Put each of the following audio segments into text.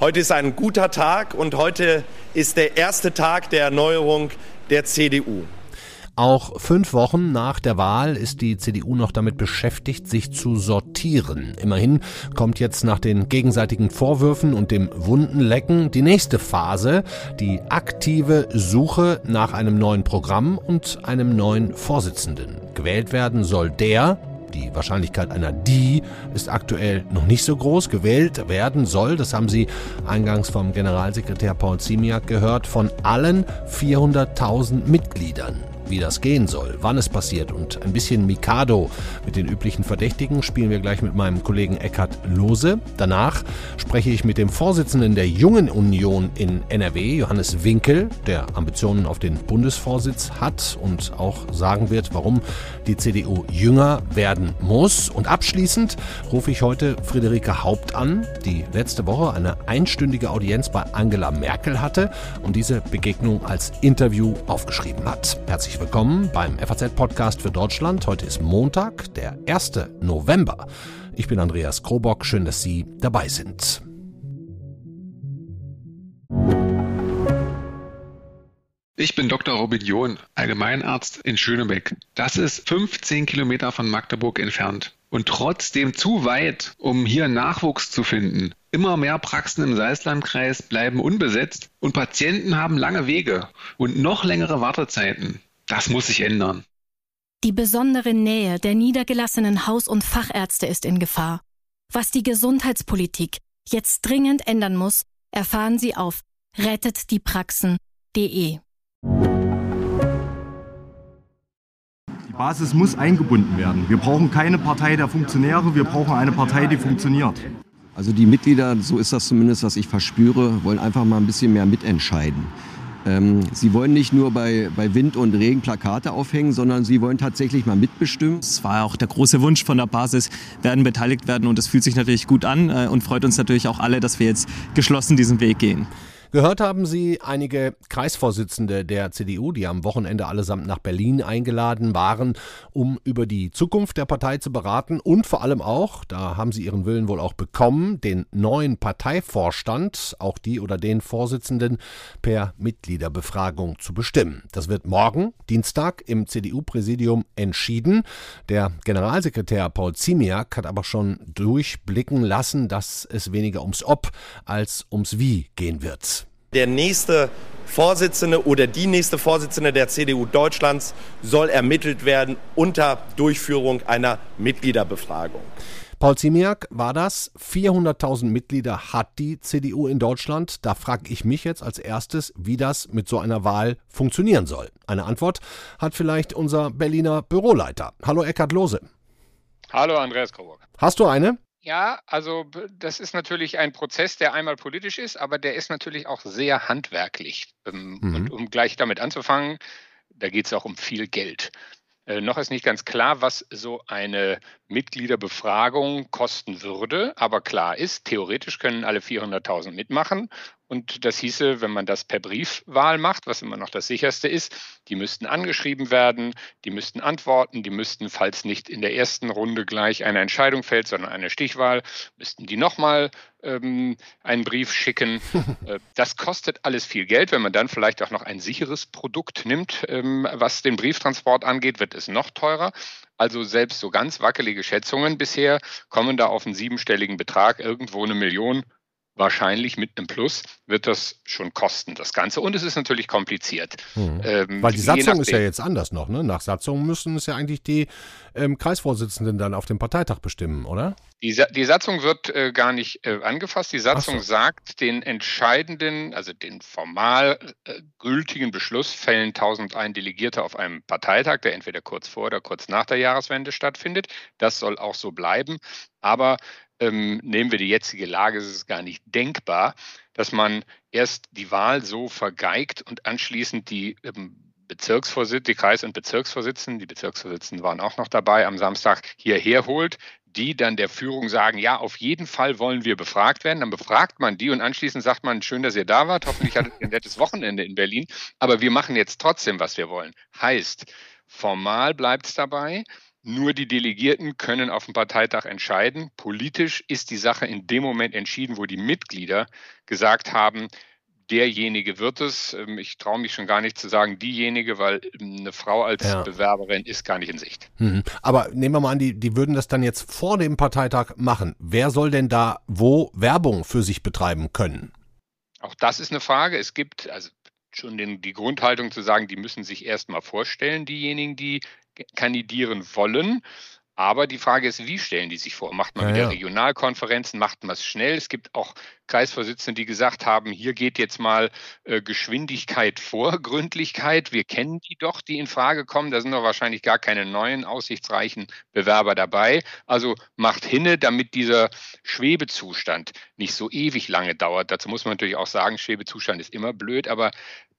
Heute ist ein guter Tag und heute ist der erste Tag der Erneuerung der CDU. Auch fünf Wochen nach der Wahl ist die CDU noch damit beschäftigt, sich zu sortieren. Immerhin kommt jetzt nach den gegenseitigen Vorwürfen und dem Wundenlecken die nächste Phase, die aktive Suche nach einem neuen Programm und einem neuen Vorsitzenden. Gewählt werden soll der, die Wahrscheinlichkeit einer Die ist aktuell noch nicht so groß. Gewählt werden soll, das haben Sie eingangs vom Generalsekretär Paul Ziemiak gehört, von allen 400.000 Mitgliedern wie das gehen soll, wann es passiert und ein bisschen Mikado mit den üblichen Verdächtigen spielen wir gleich mit meinem Kollegen Eckhard Lose. Danach spreche ich mit dem Vorsitzenden der Jungen Union in NRW, Johannes Winkel, der Ambitionen auf den Bundesvorsitz hat und auch sagen wird, warum die CDU jünger werden muss. Und abschließend rufe ich heute Friederike Haupt an, die letzte Woche eine einstündige Audienz bei Angela Merkel hatte und diese Begegnung als Interview aufgeschrieben hat. Herzlich herzlich willkommen beim FAZ-Podcast für Deutschland. Heute ist Montag, der 1. November. Ich bin Andreas Krobock. Schön, dass Sie dabei sind. Ich bin Dr. Robin John, Allgemeinarzt in Schönebeck. Das ist 15 Kilometer von Magdeburg entfernt und trotzdem zu weit, um hier Nachwuchs zu finden. Immer mehr Praxen im Salzlandkreis bleiben unbesetzt und Patienten haben lange Wege und noch längere Wartezeiten. Das muss sich ändern. Die besondere Nähe der niedergelassenen Haus- und Fachärzte ist in Gefahr. Was die Gesundheitspolitik jetzt dringend ändern muss, erfahren Sie auf rettetdiepraxen.de. Die Basis muss eingebunden werden. Wir brauchen keine Partei der Funktionäre, wir brauchen eine Partei, die funktioniert. Also die Mitglieder, so ist das zumindest, was ich verspüre, wollen einfach mal ein bisschen mehr mitentscheiden. Ähm, sie wollen nicht nur bei, bei Wind und Regen Plakate aufhängen, sondern sie wollen tatsächlich mal mitbestimmen. Es war auch der große Wunsch von der Basis, werden beteiligt werden und es fühlt sich natürlich gut an äh, und freut uns natürlich auch alle, dass wir jetzt geschlossen diesen Weg gehen. Gehört haben Sie einige Kreisvorsitzende der CDU, die am Wochenende allesamt nach Berlin eingeladen waren, um über die Zukunft der Partei zu beraten und vor allem auch, da haben Sie Ihren Willen wohl auch bekommen, den neuen Parteivorstand, auch die oder den Vorsitzenden per Mitgliederbefragung zu bestimmen. Das wird morgen, Dienstag, im CDU-Präsidium entschieden. Der Generalsekretär Paul Ziemiak hat aber schon durchblicken lassen, dass es weniger ums Ob als ums Wie gehen wird der nächste Vorsitzende oder die nächste Vorsitzende der CDU Deutschlands soll ermittelt werden unter Durchführung einer Mitgliederbefragung. Paul Ziemiak war das. 400.000 Mitglieder hat die CDU in Deutschland. Da frage ich mich jetzt als erstes, wie das mit so einer Wahl funktionieren soll. Eine Antwort hat vielleicht unser Berliner Büroleiter. Hallo Eckhard Lose. Hallo Andreas Coburg. Hast du eine? Ja, also das ist natürlich ein Prozess, der einmal politisch ist, aber der ist natürlich auch sehr handwerklich. Ähm, mhm. Und um gleich damit anzufangen, da geht es auch um viel Geld. Äh, noch ist nicht ganz klar, was so eine Mitgliederbefragung kosten würde, aber klar ist, theoretisch können alle 400.000 mitmachen und das hieße, wenn man das per Briefwahl macht, was immer noch das sicherste ist, die müssten angeschrieben werden, die müssten antworten, die müssten, falls nicht in der ersten Runde gleich eine Entscheidung fällt, sondern eine Stichwahl, müssten die nochmal ähm, einen Brief schicken. Äh, das kostet alles viel Geld. Wenn man dann vielleicht auch noch ein sicheres Produkt nimmt, ähm, was den Brieftransport angeht, wird es noch teurer. Also selbst so ganz wackelige Schätzungen bisher kommen da auf einen siebenstelligen Betrag, irgendwo eine Million wahrscheinlich mit einem Plus wird das schon kosten, das Ganze. Und es ist natürlich kompliziert. Hm. Ähm, Weil die Satzung ist ja jetzt anders noch. Ne? Nach Satzung müssen es ja eigentlich die ähm, Kreisvorsitzenden dann auf dem Parteitag bestimmen, oder? Die, die Satzung wird äh, gar nicht äh, angefasst. Die Satzung so. sagt, den entscheidenden, also den formal äh, gültigen Beschluss fällen 1001 Delegierte auf einem Parteitag, der entweder kurz vor oder kurz nach der Jahreswende stattfindet. Das soll auch so bleiben. Aber ähm, nehmen wir die jetzige Lage, ist es gar nicht denkbar, dass man erst die Wahl so vergeigt und anschließend die ähm, Bezirksvorsitzenden, die Kreis- und Bezirksvorsitzenden, die Bezirksvorsitzenden waren auch noch dabei, am Samstag hierher holt, die dann der Führung sagen, ja, auf jeden Fall wollen wir befragt werden. Dann befragt man die und anschließend sagt man, schön, dass ihr da wart, hoffentlich hattet ihr ein nettes Wochenende in Berlin, aber wir machen jetzt trotzdem, was wir wollen. Heißt, formal bleibt es dabei, Nur die Delegierten können auf dem Parteitag entscheiden. Politisch ist die Sache in dem Moment entschieden, wo die Mitglieder gesagt haben, derjenige wird es. Ähm, ich traue mich schon gar nicht zu sagen, diejenige, weil ähm, eine Frau als ja. Bewerberin ist gar nicht in Sicht. Mhm. Aber nehmen wir mal an, die, die würden das dann jetzt vor dem Parteitag machen. Wer soll denn da wo Werbung für sich betreiben können? Auch das ist eine Frage. Es gibt also schon den, die Grundhaltung zu sagen, die müssen sich erst mal vorstellen, diejenigen, die kandidieren wollen. Aber die Frage ist, wie stellen die sich vor? Macht man ja, wieder ja. Regionalkonferenzen? Macht man es schnell? Es gibt auch Kreisvorsitzende, die gesagt haben, hier geht jetzt mal äh, Geschwindigkeit vor Gründlichkeit. Wir kennen die doch, die in Frage kommen. Da sind doch wahrscheinlich gar keine neuen, aussichtsreichen Bewerber dabei. Also macht hinne, damit dieser Schwebezustand nicht so ewig lange dauert. Dazu muss man natürlich auch sagen, Schwebezustand ist immer blöd, aber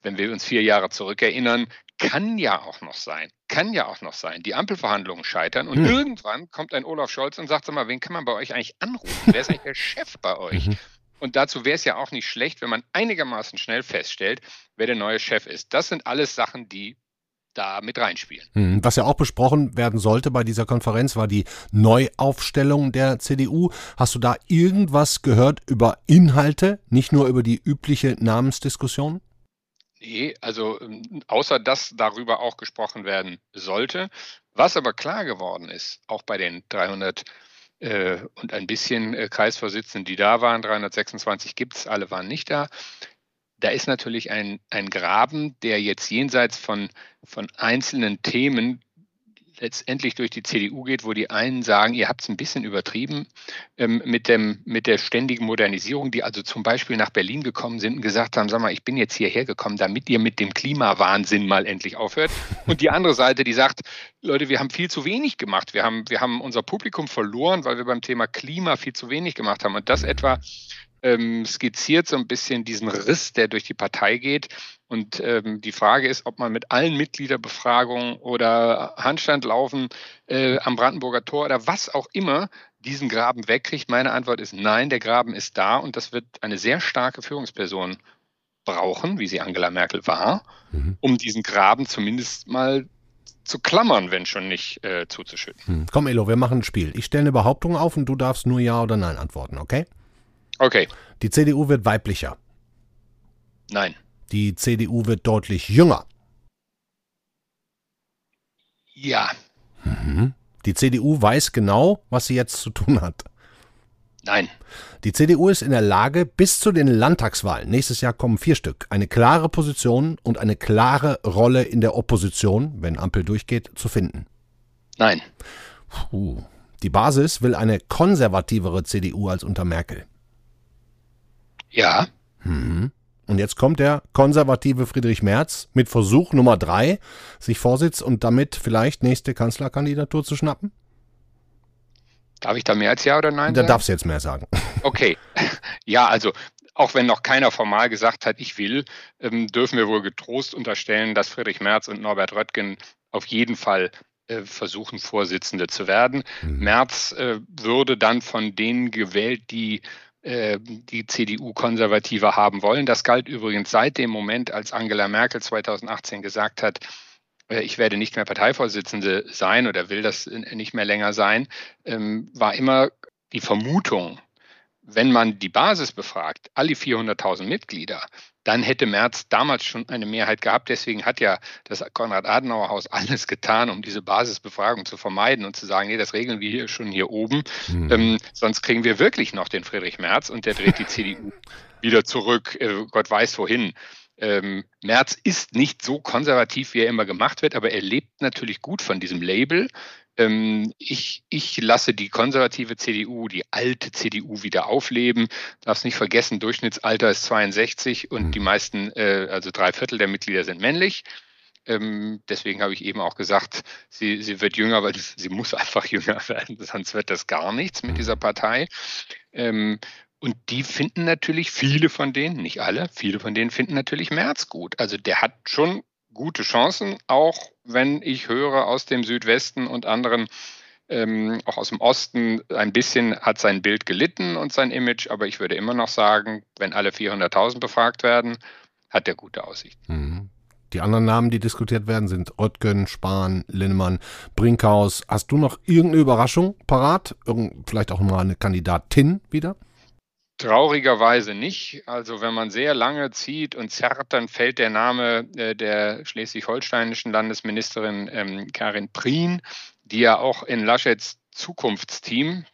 wenn wir uns vier Jahre zurückerinnern, kann ja auch noch sein, kann ja auch noch sein, die Ampelverhandlungen scheitern und hm. irgendwann kommt ein Olaf Scholz und sagt, sag mal, wen kann man bei euch eigentlich anrufen? Wer ist eigentlich der Chef bei euch? Mhm. Und dazu wäre es ja auch nicht schlecht, wenn man einigermaßen schnell feststellt, wer der neue Chef ist. Das sind alles Sachen, die da mit reinspielen. Hm. Was ja auch besprochen werden sollte bei dieser Konferenz, war die Neuaufstellung der CDU. Hast du da irgendwas gehört über Inhalte, nicht nur über die übliche Namensdiskussion? Nee, also ähm, außer dass darüber auch gesprochen werden sollte. Was aber klar geworden ist, auch bei den 300 äh, und ein bisschen äh, Kreisvorsitzenden, die da waren, 326 gibt es, alle waren nicht da. Da ist natürlich ein, ein Graben, der jetzt jenseits von, von einzelnen Themen letztendlich durch die CDU geht, wo die einen sagen, ihr habt es ein bisschen übertrieben ähm, mit, dem, mit der ständigen Modernisierung, die also zum Beispiel nach Berlin gekommen sind und gesagt haben, sag mal, ich bin jetzt hierher gekommen, damit ihr mit dem Klimawahnsinn mal endlich aufhört. Und die andere Seite, die sagt, Leute, wir haben viel zu wenig gemacht. Wir haben, wir haben unser Publikum verloren, weil wir beim Thema Klima viel zu wenig gemacht haben. Und das etwa ähm, skizziert so ein bisschen diesen Riss, der durch die Partei geht. Und ähm, die Frage ist, ob man mit allen Mitgliederbefragungen oder Handstandlaufen äh, am Brandenburger Tor oder was auch immer diesen Graben wegkriegt. Meine Antwort ist nein, der Graben ist da und das wird eine sehr starke Führungsperson brauchen, wie sie Angela Merkel war, mhm. um diesen Graben zumindest mal zu klammern, wenn schon nicht äh, zuzuschütten. Hm. Komm, Elo, wir machen ein Spiel. Ich stelle eine Behauptung auf und du darfst nur Ja oder Nein antworten, okay? Okay. Die CDU wird weiblicher. Nein. Die CDU wird deutlich jünger. Ja. Mhm. Die CDU weiß genau, was sie jetzt zu tun hat. Nein. Die CDU ist in der Lage, bis zu den Landtagswahlen, nächstes Jahr kommen vier Stück, eine klare Position und eine klare Rolle in der Opposition, wenn Ampel durchgeht, zu finden. Nein. Puh. Die Basis will eine konservativere CDU als unter Merkel. Ja. Mhm. Und jetzt kommt der konservative Friedrich Merz mit Versuch Nummer drei, sich Vorsitz und damit vielleicht nächste Kanzlerkandidatur zu schnappen? Darf ich da mehr als Ja oder Nein Da sagen? darfst du jetzt mehr sagen. Okay. Ja, also auch wenn noch keiner formal gesagt hat, ich will, ähm, dürfen wir wohl getrost unterstellen, dass Friedrich Merz und Norbert Röttgen auf jeden Fall äh, versuchen, Vorsitzende zu werden. Mhm. Merz äh, würde dann von denen gewählt, die die CDU konservativer haben wollen. Das galt übrigens seit dem Moment, als Angela Merkel 2018 gesagt hat, äh, ich werde nicht mehr Parteivorsitzende sein oder will das nicht mehr länger sein, ähm, war immer die Vermutung, wenn man die Basis befragt, alle 400.000 Mitglieder, dann hätte Merz damals schon eine Mehrheit gehabt. Deswegen hat ja das Konrad-Adenauer-Haus alles getan, um diese Basisbefragung zu vermeiden und zu sagen, nee, das regeln wir hier schon hier oben. Mhm. Ähm, sonst kriegen wir wirklich noch den Friedrich Merz und der dreht die CDU wieder zurück, äh, Gott weiß wohin. Ähm, Merz ist nicht so konservativ, wie er immer gemacht wird, aber er lebt natürlich gut von diesem Label. Ähm, ich, ich lasse die konservative CDU, die alte CDU wieder aufleben. Darfst nicht vergessen, Durchschnittsalter ist 62 und mhm. die meisten, äh, also drei Viertel der Mitglieder sind männlich. Ähm, deswegen habe ich eben auch gesagt, sie, sie wird jünger, weil sie muss einfach jünger werden, sonst wird das gar nichts mit dieser Partei. Ähm, und die finden natürlich, viele von denen, nicht alle, viele von denen finden natürlich Merz gut. Also der hat schon gute Chancen, auch wenn ich höre aus dem Südwesten und anderen, ähm, auch aus dem Osten, ein bisschen hat sein Bild gelitten und sein Image, aber ich würde immer noch sagen, wenn alle 400.000 befragt werden, hat er gute Aussichten. Mhm. Die anderen Namen, die diskutiert werden, sind Röttgen, Spahn, Linnemann, Brinkhaus. Hast du noch irgendeine Überraschung parat? Irgend, vielleicht auch mal eine Kandidatin wieder? Traurigerweise nicht. Also wenn man sehr lange zieht und zerrt, dann fällt der Name äh, der schleswig-holsteinischen Landesministerin ähm, Karin Prien, die ja auch in Laschets Zukunftsteam,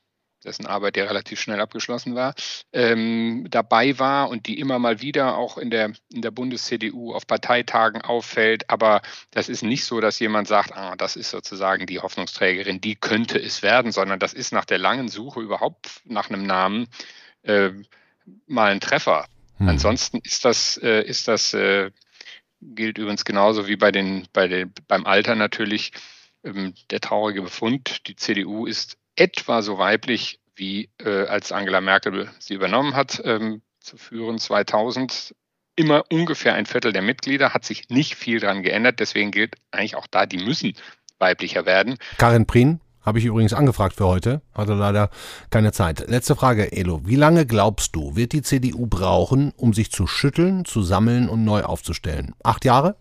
dessen Arbeit ja relativ schnell abgeschlossen war, ähm, dabei war und die immer mal wieder auch in der, in der Bundes-CDU auf Parteitagen auffällt. Aber das ist nicht so, dass jemand sagt, ah, das ist sozusagen die Hoffnungsträgerin, die könnte es werden, sondern das ist nach der langen Suche überhaupt nach einem Namen äh, mal ein Treffer. Hm. Ansonsten ist das, äh, ist das äh, gilt übrigens genauso wie bei den, bei den, beim Alter natürlich ähm, der traurige Befund. Die CDU ist etwa so weiblich wie äh, als Angela Merkel sie übernommen hat, ähm, zu führen 2000. Immer ungefähr ein Viertel der Mitglieder, hat sich nicht viel daran geändert. Deswegen gilt eigentlich auch da, die müssen weiblicher werden. Karin Prien, habe ich übrigens angefragt für heute, hatte leider keine Zeit. Letzte Frage, Elo. Wie lange glaubst du, wird die CDU brauchen, um sich zu schütteln, zu sammeln und neu aufzustellen? Acht Jahre?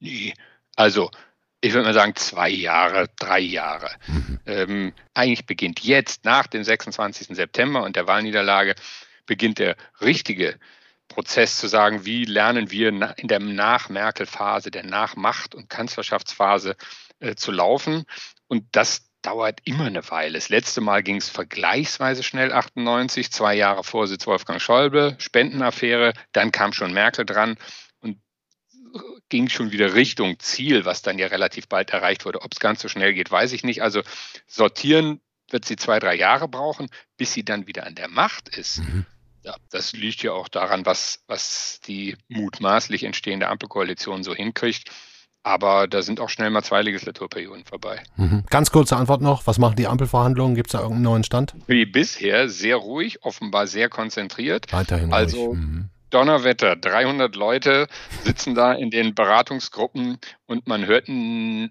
Nee, also ich würde mal sagen, zwei Jahre, drei Jahre. Mhm. Ähm, eigentlich beginnt jetzt, nach dem 26. September und der Wahlniederlage, beginnt der richtige Prozess zu sagen, wie lernen wir in der Nach-Merkel-Phase, der Nach-Macht- und Kanzlerschaftsphase äh, zu laufen. Und das dauert immer eine Weile. Das letzte Mal ging es vergleichsweise schnell, 98, zwei Jahre Vorsitz Wolfgang Schäuble, Spendenaffäre, dann kam schon Merkel dran ging schon wieder Richtung Ziel, was dann ja relativ bald erreicht wurde. Ob es ganz so schnell geht, weiß ich nicht. Also sortieren wird sie zwei, drei Jahre brauchen, bis sie dann wieder an der Macht ist. Mhm. Ja, das liegt ja auch daran, was, was die mutmaßlich entstehende Ampelkoalition so hinkriegt. Aber da sind auch schnell mal zwei Legislaturperioden vorbei. Mhm. Ganz kurze Antwort noch. Was machen die Ampelverhandlungen? Gibt es da irgendeinen neuen Stand? Wie bisher sehr ruhig, offenbar sehr konzentriert. Weiterhin also, ruhig. Mhm. Donnerwetter, 300 Leute sitzen da in den Beratungsgruppen und man hört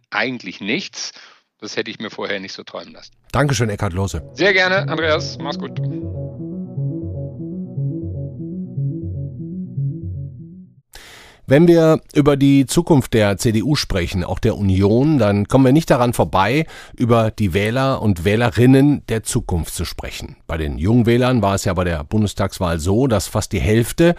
eigentlich nichts. Das hätte ich mir vorher nicht so träumen lassen. Dankeschön, Eckhard Lose. Sehr gerne, Andreas. Mach's gut. Wenn wir über die Zukunft der CDU sprechen, auch der Union, dann kommen wir nicht daran vorbei, über die Wähler und Wählerinnen der Zukunft zu sprechen. Bei den Jungwählern war es ja bei der Bundestagswahl so, dass fast die Hälfte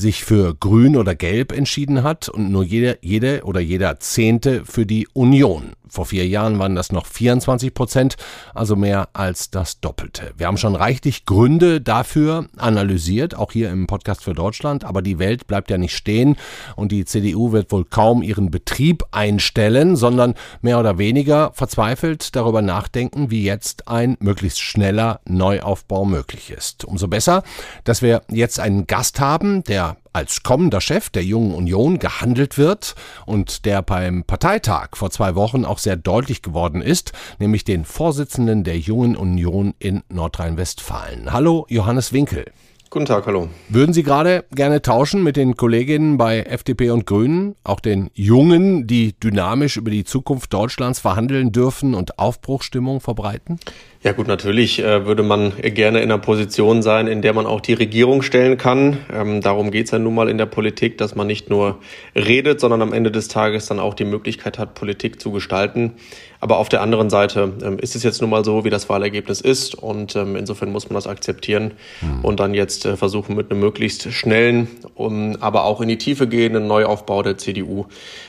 sich für Grün oder Gelb entschieden hat und nur jede, jede oder jeder Zehnte für die Union. Vor vier Jahren waren das noch 24 Prozent, also mehr als das Doppelte. Wir haben schon reichlich Gründe dafür analysiert, auch hier im Podcast für Deutschland, aber die Welt bleibt ja nicht stehen und die CDU wird wohl kaum ihren Betrieb einstellen, sondern mehr oder weniger verzweifelt darüber nachdenken, wie jetzt ein möglichst schneller Neuaufbau möglich ist. Umso besser, dass wir jetzt einen Gast haben, der als kommender Chef der Jungen Union gehandelt wird und der beim Parteitag vor zwei Wochen auch sehr deutlich geworden ist, nämlich den Vorsitzenden der Jungen Union in Nordrhein-Westfalen. Hallo, Johannes Winkel. Guten Tag, hallo. Würden Sie gerade gerne tauschen mit den Kolleginnen bei FDP und Grünen, auch den Jungen, die dynamisch über die Zukunft Deutschlands verhandeln dürfen und Aufbruchstimmung verbreiten? Ja gut, natürlich äh, würde man gerne in einer Position sein, in der man auch die Regierung stellen kann. Ähm, darum geht's ja nun mal in der Politik, dass man nicht nur redet, sondern am Ende des Tages dann auch die Möglichkeit hat, Politik zu gestalten. Aber auf der anderen Seite ähm, ist es jetzt nun mal so, wie das Wahlergebnis ist. Und ähm, insofern muss man das akzeptieren mhm. und dann jetzt äh, versuchen, mit einem möglichst schnellen, um, aber auch in die Tiefe gehenden Neuaufbau der CDU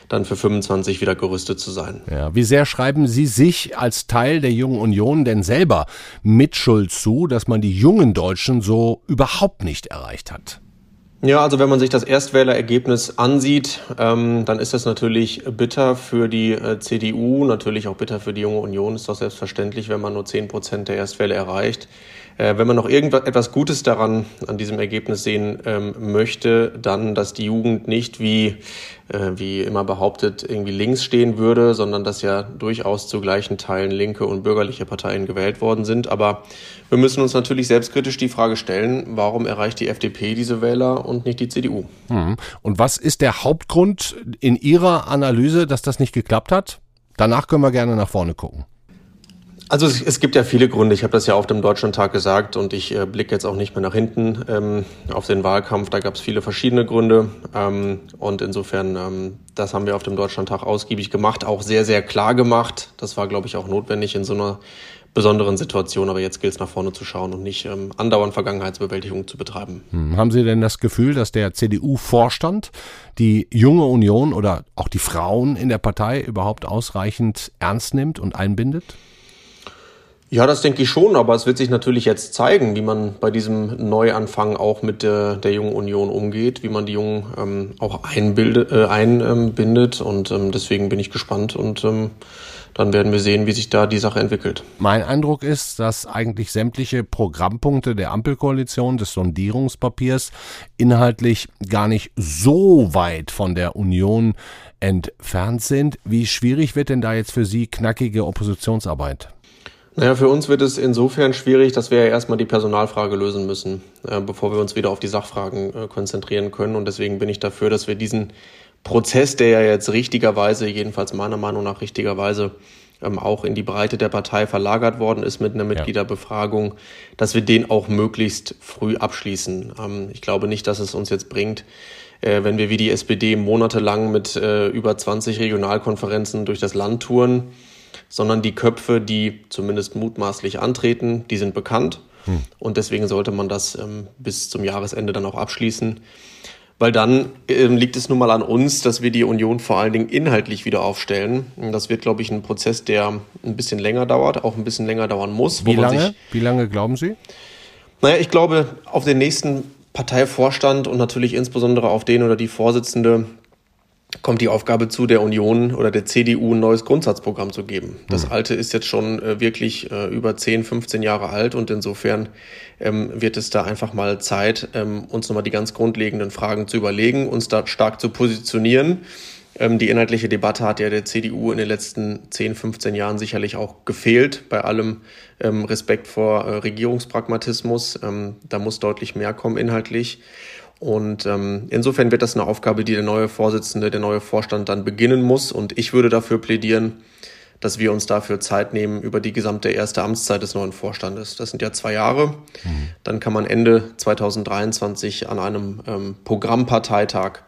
dann für 25 wieder gerüstet zu sein. Ja, wie sehr schreiben Sie sich als Teil der Jungen Union denn selber Mitschuld zu, dass man die jungen Deutschen so überhaupt nicht erreicht hat? Ja, also wenn man sich das Erstwählerergebnis ansieht, ähm, dann ist das natürlich bitter für die äh, CDU, natürlich auch bitter für die junge Union. Ist doch selbstverständlich, wenn man nur zehn Prozent der Erstwähler erreicht. Äh, wenn man noch irgendetwas Gutes daran an diesem Ergebnis sehen ähm, möchte, dann, dass die Jugend nicht wie äh, wie immer behauptet irgendwie links stehen würde, sondern dass ja durchaus zu gleichen Teilen linke und bürgerliche Parteien gewählt worden sind. Aber wir müssen uns natürlich selbstkritisch die Frage stellen, warum erreicht die FDP diese Wähler und nicht die CDU? Hm. Und was ist der Hauptgrund in Ihrer Analyse, dass das nicht geklappt hat? Danach können wir gerne nach vorne gucken. Also es, es, gibt ja viele Gründe. Ich habe das ja auf dem Deutschlandtag gesagt und ich äh, blicke jetzt auch nicht mehr nach hinten ähm, auf den Wahlkampf. Da gab es viele verschiedene Gründe ähm, und insofern, ähm, das haben wir auf dem Deutschlandtag ausgiebig gemacht, auch sehr, sehr klar gemacht. Das war, glaube ich, auch notwendig in so einer besonderen Situation. Aber jetzt gilt es nach vorne zu schauen und nicht ähm, andauernd Vergangenheitsbewältigung zu betreiben. Hm. Haben Sie denn das Gefühl, dass der CDU-Vorstand die junge Union oder auch die Frauen in der Partei überhaupt ausreichend ernst nimmt und einbindet? Ja, das denke ich schon, aber es wird sich natürlich jetzt zeigen, wie man bei diesem Neuanfang auch mit der, der Jungen Union umgeht, wie man die Jungen ähm, auch einbildet, äh, einbindet und ähm, deswegen bin ich gespannt und ähm, dann werden wir sehen, wie sich da die Sache entwickelt. Mein Eindruck ist, dass eigentlich sämtliche Programmpunkte der Ampelkoalition, des Sondierungspapiers, inhaltlich gar nicht so weit von der Union entfernt sind. Wie schwierig wird denn da jetzt für Sie knackige Oppositionsarbeit? Naja, für uns wird es insofern schwierig, dass wir ja erstmal die Personalfrage lösen müssen, äh, bevor wir uns wieder auf die Sachfragen äh, konzentrieren können. Und deswegen bin ich dafür, dass wir diesen Prozess, der ja jetzt richtigerweise, jedenfalls meiner Meinung nach richtigerweise, ähm, auch in die Breite der Partei verlagert worden ist mit einer Mitgliederbefragung, dass wir den auch möglichst früh abschließen. Ähm, ich glaube nicht, dass es uns jetzt bringt, äh, wenn wir wie die SPD monatelang mit äh, über 20 Regionalkonferenzen durch das Land touren sondern die Köpfe, die zumindest mutmaßlich antreten, die sind bekannt. Hm. Und deswegen sollte man das ähm, bis zum Jahresende dann auch abschließen. Weil dann ähm, liegt es nun mal an uns, dass wir die Union vor allen Dingen inhaltlich wieder aufstellen. Das wird, glaube ich, ein Prozess, der ein bisschen länger dauert, auch ein bisschen länger dauern muss. Wie lange? Wie lange glauben Sie? Naja, ich glaube, auf den nächsten Parteivorstand und natürlich insbesondere auf den oder die Vorsitzende kommt die Aufgabe zu, der Union oder der CDU ein neues Grundsatzprogramm zu geben. Das mhm. alte ist jetzt schon äh, wirklich äh, über 10, 15 Jahre alt und insofern ähm, wird es da einfach mal Zeit, ähm, uns nochmal die ganz grundlegenden Fragen zu überlegen, uns da stark zu positionieren. Ähm, die inhaltliche Debatte hat ja der CDU in den letzten 10, 15 Jahren sicherlich auch gefehlt, bei allem ähm, Respekt vor äh, Regierungspragmatismus. Ähm, da muss deutlich mehr kommen inhaltlich. Und ähm, insofern wird das eine Aufgabe, die der neue Vorsitzende, der neue Vorstand dann beginnen muss. Und ich würde dafür plädieren, dass wir uns dafür Zeit nehmen über die gesamte erste Amtszeit des neuen Vorstandes. Das sind ja zwei Jahre. Mhm. Dann kann man Ende 2023 an einem ähm, Programmparteitag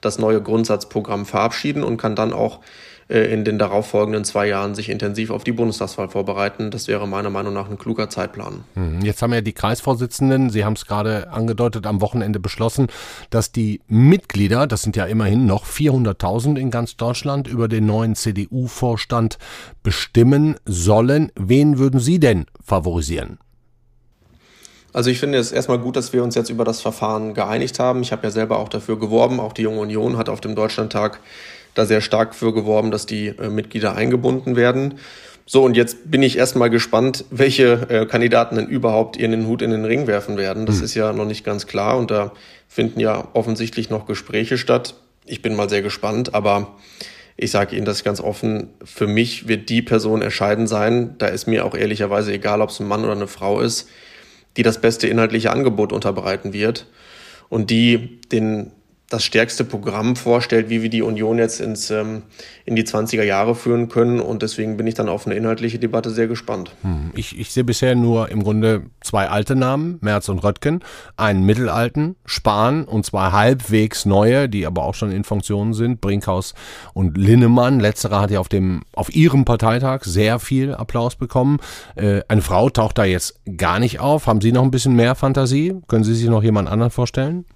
das neue Grundsatzprogramm verabschieden und kann dann auch in den darauffolgenden zwei Jahren sich intensiv auf die Bundestagswahl vorbereiten. Das wäre meiner Meinung nach ein kluger Zeitplan. Hm, jetzt haben ja die Kreisvorsitzenden, Sie haben es gerade angedeutet, am Wochenende beschlossen, dass die Mitglieder, das sind ja immerhin noch 400.000 in ganz Deutschland, über den neuen CDU-Vorstand bestimmen sollen. Wen würden Sie denn favorisieren? Also ich finde es erstmal gut, dass wir uns jetzt über das Verfahren geeinigt haben. Ich habe ja selber auch dafür geworben. Auch die Junge Union hat auf dem Deutschlandtag da sehr stark für geworben, dass die äh, Mitglieder eingebunden werden. So, und jetzt bin ich erstmal gespannt, welche äh, Kandidaten denn überhaupt ihren Hut in den Ring werfen werden. Das mhm. ist ja noch nicht ganz klar und da finden ja offensichtlich noch Gespräche statt. Ich bin mal sehr gespannt, aber ich sage Ihnen das ganz offen, für mich wird die Person entscheidend sein, da ist mir auch ehrlicherweise egal, ob es ein Mann oder eine Frau ist, die das beste inhaltliche Angebot unterbreiten wird und die den das stärkste Programm vorstellt, wie wir die Union jetzt ins, ähm, in die 20er Jahre führen können. Und deswegen bin ich dann auf eine inhaltliche Debatte sehr gespannt. Hm. Ich, ich sehe bisher nur im Grunde zwei alte Namen, Merz und Röttgen, einen mittelalten, Spahn und zwei halbwegs neue, die aber auch schon in Funktion sind, Brinkhaus und Linnemann. Letzterer hat ja auf, dem, auf ihrem Parteitag sehr viel Applaus bekommen. Äh, eine Frau taucht da jetzt gar nicht auf. Haben Sie noch ein bisschen mehr Fantasie? Können Sie sich noch jemand anderen vorstellen?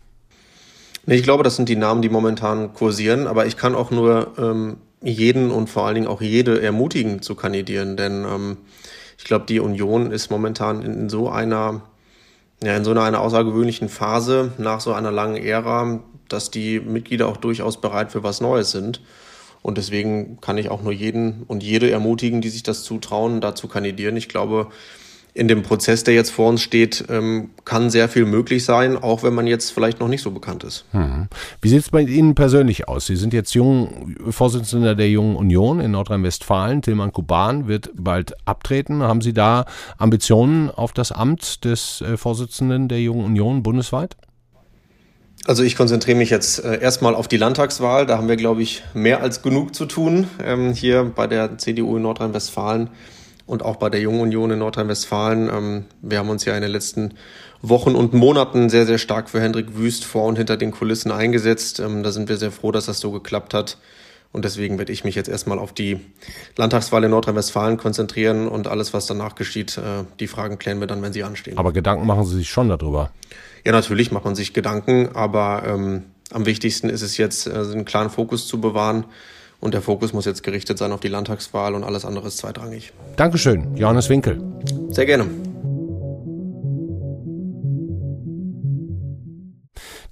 Nee, ich glaube, das sind die Namen, die momentan kursieren, aber ich kann auch nur ähm, jeden und vor allen Dingen auch jede ermutigen zu kandidieren, denn ähm, ich glaube, die Union ist momentan in so einer, ja, in so einer, einer außergewöhnlichen Phase nach so einer langen Ära, dass die Mitglieder auch durchaus bereit für was Neues sind. Und deswegen kann ich auch nur jeden und jede ermutigen, die sich das zutrauen, da zu kandidieren. Ich glaube, in dem Prozess, der jetzt vor uns steht, ähm, kann sehr viel möglich sein, auch wenn man jetzt vielleicht noch nicht so bekannt ist. Hm. Wie sieht es bei Ihnen persönlich aus? Sie sind jetzt jung, Vorsitzender der Jungen Union in Nordrhein-Westfalen. Tilman Kuban wird bald abtreten. Haben Sie da Ambitionen auf das Amt des äh, Vorsitzenden der Jungen Union bundesweit? Also ich konzentriere mich jetzt äh, erstmal auf die Landtagswahl. Da haben wir, glaube ich, mehr als genug zu tun ähm, hier bei der CDU in Nordrhein-Westfalen. Und auch bei der Jungen Union in Nordrhein-Westfalen. Ähm, wir haben uns ja in den letzten Wochen und Monaten sehr, sehr stark für Hendrik Wüst vor und hinter den Kulissen eingesetzt. Ähm, da sind wir sehr froh, dass das so geklappt hat. Und deswegen werde ich mich jetzt erstmal auf die Landtagswahl in Nordrhein-Westfalen konzentrieren und alles, was danach geschieht, äh, die Fragen klären wir dann, wenn sie anstehen. Aber Gedanken machen Sie sich schon darüber? Ja, natürlich macht man sich Gedanken, aber ähm, am wichtigsten ist es jetzt, äh, einen klaren Fokus zu bewahren. Und der Fokus muss jetzt gerichtet sein auf die Landtagswahl und alles andere ist zweitrangig. Dankeschön, Johannes Winkel. Sehr gerne.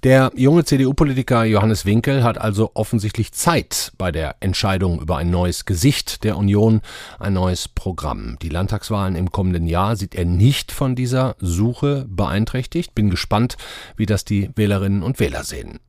Der junge CDU-Politiker Johannes Winkel hat also offensichtlich Zeit bei der Entscheidung über ein neues Gesicht der Union, ein neues Programm. Die Landtagswahlen im kommenden Jahr sieht er nicht von dieser Suche beeinträchtigt. Bin gespannt, wie das die Wählerinnen und Wähler sehen.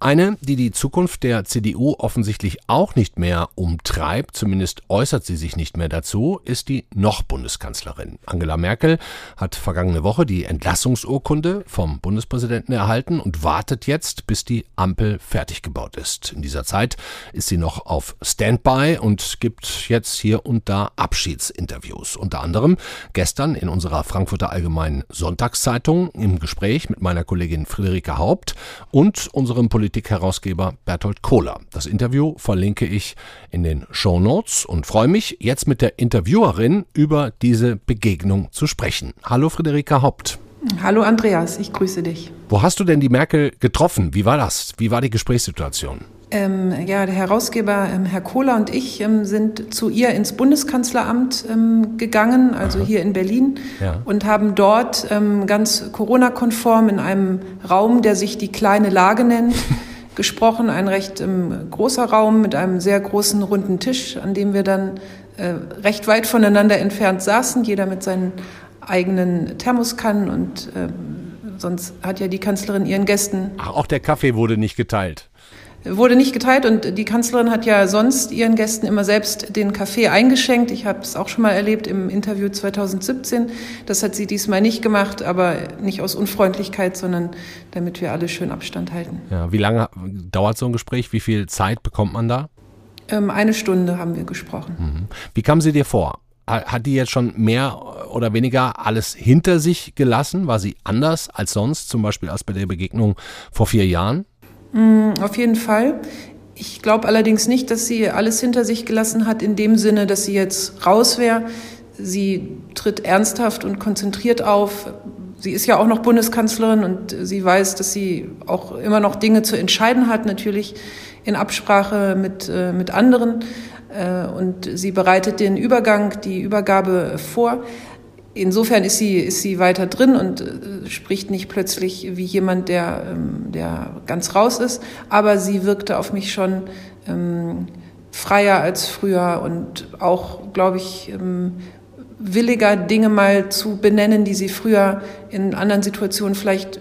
Eine, die die Zukunft der CDU offensichtlich auch nicht mehr umtreibt, zumindest äußert sie sich nicht mehr dazu, ist die noch Bundeskanzlerin. Angela Merkel hat vergangene Woche die Entlassungsurkunde vom Bundespräsidenten erhalten und wartet jetzt, bis die Ampel fertig gebaut ist. In dieser Zeit ist sie noch auf Standby und gibt jetzt hier und da Abschiedsinterviews. Unter anderem gestern in unserer Frankfurter Allgemeinen Sonntagszeitung im Gespräch mit meiner Kollegin Friederike Haupt und unserer unserem Politikherausgeber Berthold Kohler. Das Interview verlinke ich in den Show Notes und freue mich, jetzt mit der Interviewerin über diese Begegnung zu sprechen. Hallo Friederika Haupt. Hallo Andreas, ich grüße dich. Wo hast du denn die Merkel getroffen? Wie war das? Wie war die Gesprächssituation? Ähm, ja, der Herausgeber ähm, Herr Kohler und ich ähm, sind zu ihr ins Bundeskanzleramt ähm, gegangen, also Aha. hier in Berlin, ja. und haben dort ähm, ganz Corona-konform in einem Raum, der sich die kleine Lage nennt, gesprochen. Ein recht ähm, großer Raum mit einem sehr großen runden Tisch, an dem wir dann äh, recht weit voneinander entfernt saßen, jeder mit seinen eigenen Thermoskannen und äh, sonst hat ja die Kanzlerin ihren Gästen. Ach, auch der Kaffee wurde nicht geteilt wurde nicht geteilt und die Kanzlerin hat ja sonst ihren Gästen immer selbst den Kaffee eingeschenkt. Ich habe es auch schon mal erlebt im Interview 2017. Das hat sie diesmal nicht gemacht, aber nicht aus Unfreundlichkeit, sondern damit wir alle schön Abstand halten. Ja, wie lange dauert so ein Gespräch? Wie viel Zeit bekommt man da? Ähm, eine Stunde haben wir gesprochen. Mhm. Wie kam sie dir vor? Hat die jetzt schon mehr oder weniger alles hinter sich gelassen? War sie anders als sonst, zum Beispiel als bei der Begegnung vor vier Jahren? Mm, auf jeden Fall. Ich glaube allerdings nicht, dass sie alles hinter sich gelassen hat, in dem Sinne, dass sie jetzt raus wäre. Sie tritt ernsthaft und konzentriert auf. Sie ist ja auch noch Bundeskanzlerin und sie weiß, dass sie auch immer noch Dinge zu entscheiden hat, natürlich in Absprache mit, äh, mit anderen. Äh, und sie bereitet den Übergang, die Übergabe vor. Insofern ist sie, ist sie weiter drin und äh, spricht nicht plötzlich wie jemand, der, ähm, der ganz raus ist. Aber sie wirkte auf mich schon ähm, freier als früher und auch, glaube ich, ähm, williger, Dinge mal zu benennen, die sie früher in anderen Situationen vielleicht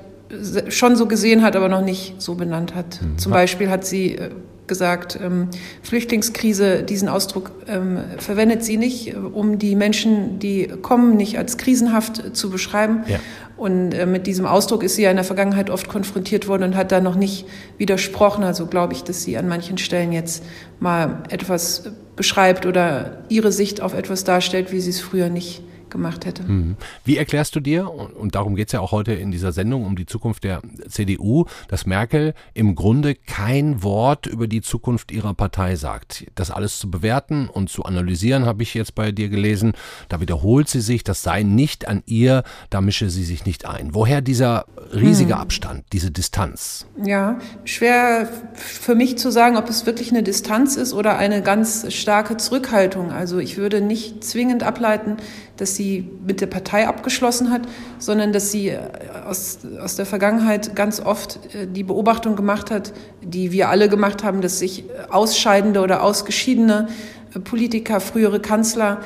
schon so gesehen hat, aber noch nicht so benannt hat. Mhm. Zum Beispiel hat sie äh, gesagt, ähm, Flüchtlingskrise, diesen Ausdruck ähm, verwendet sie nicht, äh, um die Menschen, die kommen, nicht als krisenhaft zu beschreiben. Ja. Und äh, mit diesem Ausdruck ist sie ja in der Vergangenheit oft konfrontiert worden und hat da noch nicht widersprochen. Also glaube ich, dass sie an manchen Stellen jetzt mal etwas beschreibt oder ihre Sicht auf etwas darstellt, wie sie es früher nicht gemacht hätte. Mhm. Wie erklärst du dir, und darum geht es ja auch heute in dieser Sendung um die Zukunft der CDU, dass Merkel im Grunde kein Wort über die Zukunft ihrer Partei sagt? Das alles zu bewerten und zu analysieren, habe ich jetzt bei dir gelesen. Da wiederholt sie sich, das sei nicht an ihr, da mische sie sich nicht ein. Woher dieser riesige hm. Abstand, diese Distanz? Ja, schwer für mich zu sagen, ob es wirklich eine Distanz ist oder eine ganz starke Zurückhaltung. Also ich würde nicht zwingend ableiten, dass sie mit der Partei abgeschlossen hat, sondern dass sie äh, aus, aus der Vergangenheit ganz oft äh, die Beobachtung gemacht hat, die wir alle gemacht haben, dass sich ausscheidende oder ausgeschiedene äh, Politiker, frühere Kanzler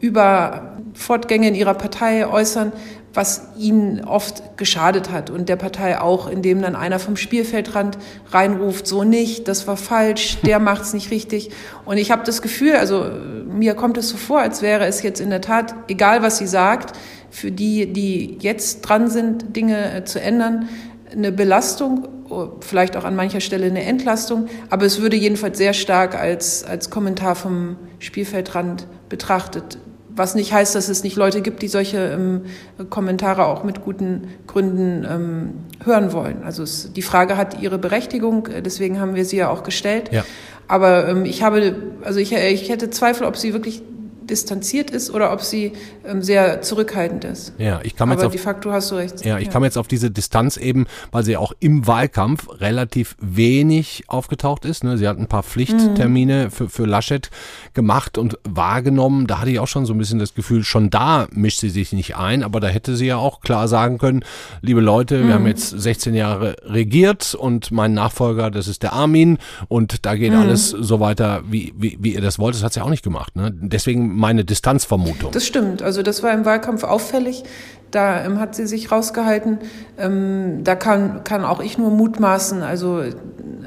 über Fortgänge in ihrer Partei äußern, was ihnen oft geschadet hat und der Partei auch, indem dann einer vom Spielfeldrand reinruft, so nicht, das war falsch, der macht's nicht richtig. Und ich habe das Gefühl, also mir kommt es so vor, als wäre es jetzt in der Tat, egal was sie sagt, für die, die jetzt dran sind, Dinge äh, zu ändern, eine Belastung, oh, vielleicht auch an mancher Stelle eine Entlastung, aber es würde jedenfalls sehr stark als, als Kommentar vom Spielfeldrand betrachtet was nicht heißt, dass es nicht Leute gibt, die solche ähm, Kommentare auch mit guten Gründen ähm, hören wollen. Also es, die Frage hat ihre Berechtigung, äh, deswegen haben wir sie ja auch gestellt. Ja. Aber ähm, ich habe, also ich, ich hätte Zweifel, ob sie wirklich distanziert ist oder ob sie ähm, sehr zurückhaltend ist. Ja, ich kam jetzt Aber auf, de facto hast du recht. Ja, ich ja. kam jetzt auf diese Distanz eben, weil sie auch im Wahlkampf relativ wenig aufgetaucht ist. Ne? Sie hat ein paar Pflichttermine mhm. für, für Laschet gemacht und wahrgenommen. Da hatte ich auch schon so ein bisschen das Gefühl, schon da mischt sie sich nicht ein, aber da hätte sie ja auch klar sagen können, liebe Leute, mhm. wir haben jetzt 16 Jahre regiert und mein Nachfolger, das ist der Armin und da geht mhm. alles so weiter, wie, wie, wie ihr das wollt. Das hat sie auch nicht gemacht. Ne? Deswegen meine Distanzvermutung. Das stimmt. Also das war im Wahlkampf auffällig. Da ähm, hat sie sich rausgehalten. Ähm, da kann, kann auch ich nur mutmaßen. Also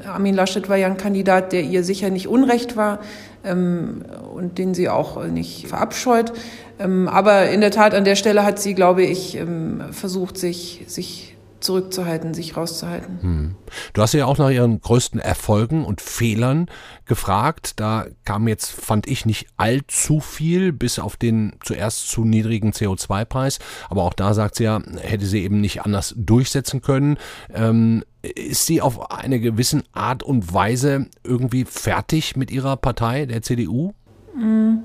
Armin Laschet war ja ein Kandidat, der ihr sicher nicht unrecht war ähm, und den sie auch nicht verabscheut. Ähm, aber in der Tat an der Stelle hat sie, glaube ich, ähm, versucht, sich, sich zurückzuhalten, sich rauszuhalten. Hm. Du hast ja auch nach ihren größten Erfolgen und Fehlern gefragt. Da kam jetzt, fand ich, nicht allzu viel, bis auf den zuerst zu niedrigen CO2-Preis. Aber auch da sagt sie ja, hätte sie eben nicht anders durchsetzen können. Ähm, ist sie auf eine gewisse Art und Weise irgendwie fertig mit ihrer Partei, der CDU? Hm.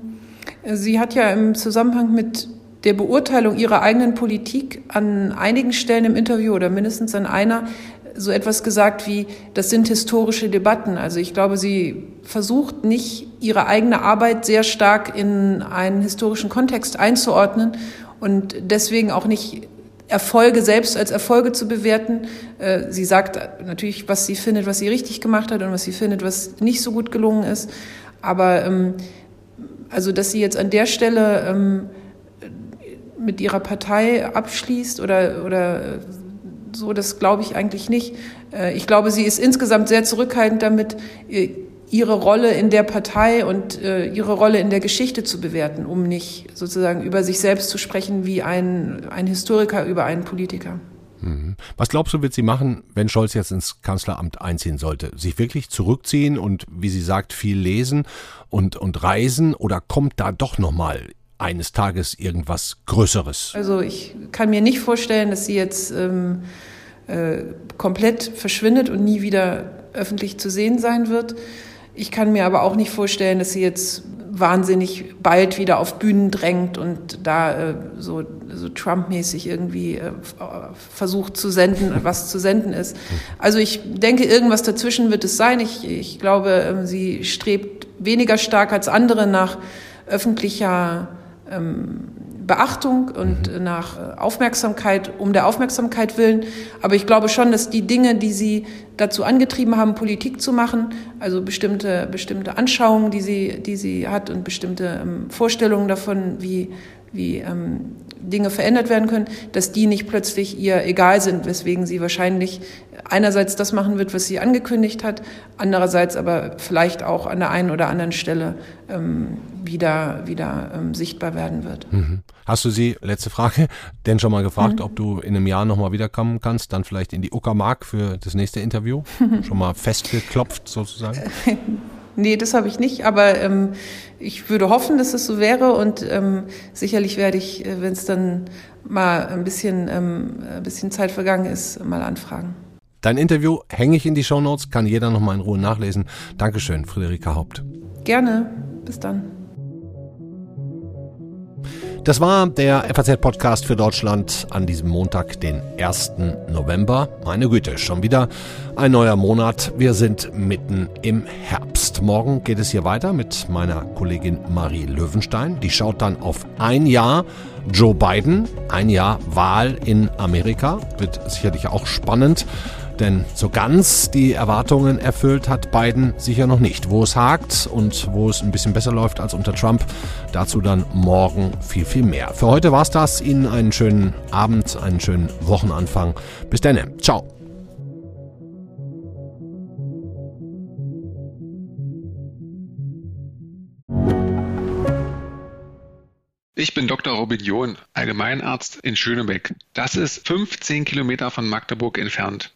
Sie hat ja im Zusammenhang mit der Beurteilung ihrer eigenen Politik an einigen Stellen im Interview oder mindestens an einer so etwas gesagt wie, das sind historische Debatten. Also ich glaube, sie versucht nicht, ihre eigene Arbeit sehr stark in einen historischen Kontext einzuordnen und deswegen auch nicht Erfolge selbst als Erfolge zu bewerten. Äh, sie sagt natürlich, was sie findet, was sie richtig gemacht hat und was sie findet, was nicht so gut gelungen ist. Aber ähm, also, dass sie jetzt an der Stelle ähm, mit ihrer Partei abschließt oder, oder so, das glaube ich eigentlich nicht. Äh, ich glaube, sie ist insgesamt sehr zurückhaltend damit, äh, ihre Rolle in der Partei und äh, ihre Rolle in der Geschichte zu bewerten, um nicht sozusagen über sich selbst zu sprechen wie ein, ein Historiker über einen Politiker. Mhm. Was glaubst du, wird sie machen, wenn Scholz jetzt ins Kanzleramt einziehen sollte? Sich wirklich zurückziehen und, wie sie sagt, viel lesen und, und reisen oder kommt da doch nochmal eines Tages irgendwas Größeres? Also ich kann mir nicht vorstellen, dass sie jetzt ähm, äh, komplett verschwindet und nie wieder öffentlich zu sehen sein wird. Ich kann mir aber auch nicht vorstellen, dass sie jetzt wahnsinnig bald wieder auf Bühnen drängt und da äh, so, so Trump-mäßig irgendwie äh, versucht zu senden, was zu senden ist. Also ich denke, irgendwas dazwischen wird es sein. Ich, ich glaube, äh, sie strebt weniger stark als andere nach öffentlicher ähm, Beachtung und mhm. nach äh, Aufmerksamkeit um der Aufmerksamkeit willen. Aber ich glaube schon, dass die Dinge, die sie dazu angetrieben haben, Politik zu machen, also bestimmte, bestimmte Anschauungen, die sie, die sie hat und bestimmte ähm, Vorstellungen davon, wie, wie ähm, Dinge verändert werden können, dass die nicht plötzlich ihr egal sind, weswegen sie wahrscheinlich einerseits das machen wird, was sie angekündigt hat, andererseits aber vielleicht auch an der einen oder anderen Stelle ähm, wieder, wieder ähm, sichtbar werden wird. Mhm. Hast du sie, letzte Frage, denn schon mal gefragt, mhm. ob du in einem Jahr nochmal wiederkommen kannst, dann vielleicht in die Uckermark für das nächste Interview? schon mal festgeklopft sozusagen? Nee, das habe ich nicht, aber ähm, ich würde hoffen, dass es so wäre und ähm, sicherlich werde ich, äh, wenn es dann mal ein bisschen, ähm, ein bisschen Zeit vergangen ist, mal anfragen. Dein Interview hänge ich in die Shownotes, kann jeder nochmal in Ruhe nachlesen. Dankeschön, Friederika Haupt. Gerne, bis dann. Das war der FAZ-Podcast für Deutschland an diesem Montag, den 1. November. Meine Güte, schon wieder ein neuer Monat. Wir sind mitten im Herbst. Morgen geht es hier weiter mit meiner Kollegin Marie Löwenstein. Die schaut dann auf ein Jahr Joe Biden, ein Jahr Wahl in Amerika. Wird sicherlich auch spannend. Denn so ganz die Erwartungen erfüllt hat Biden sicher noch nicht. Wo es hakt und wo es ein bisschen besser läuft als unter Trump, dazu dann morgen viel, viel mehr. Für heute war's das. Ihnen einen schönen Abend, einen schönen Wochenanfang. Bis dann. Ciao. Ich bin Dr. Robin John, Allgemeinarzt in Schönebeck. Das ist 15 Kilometer von Magdeburg entfernt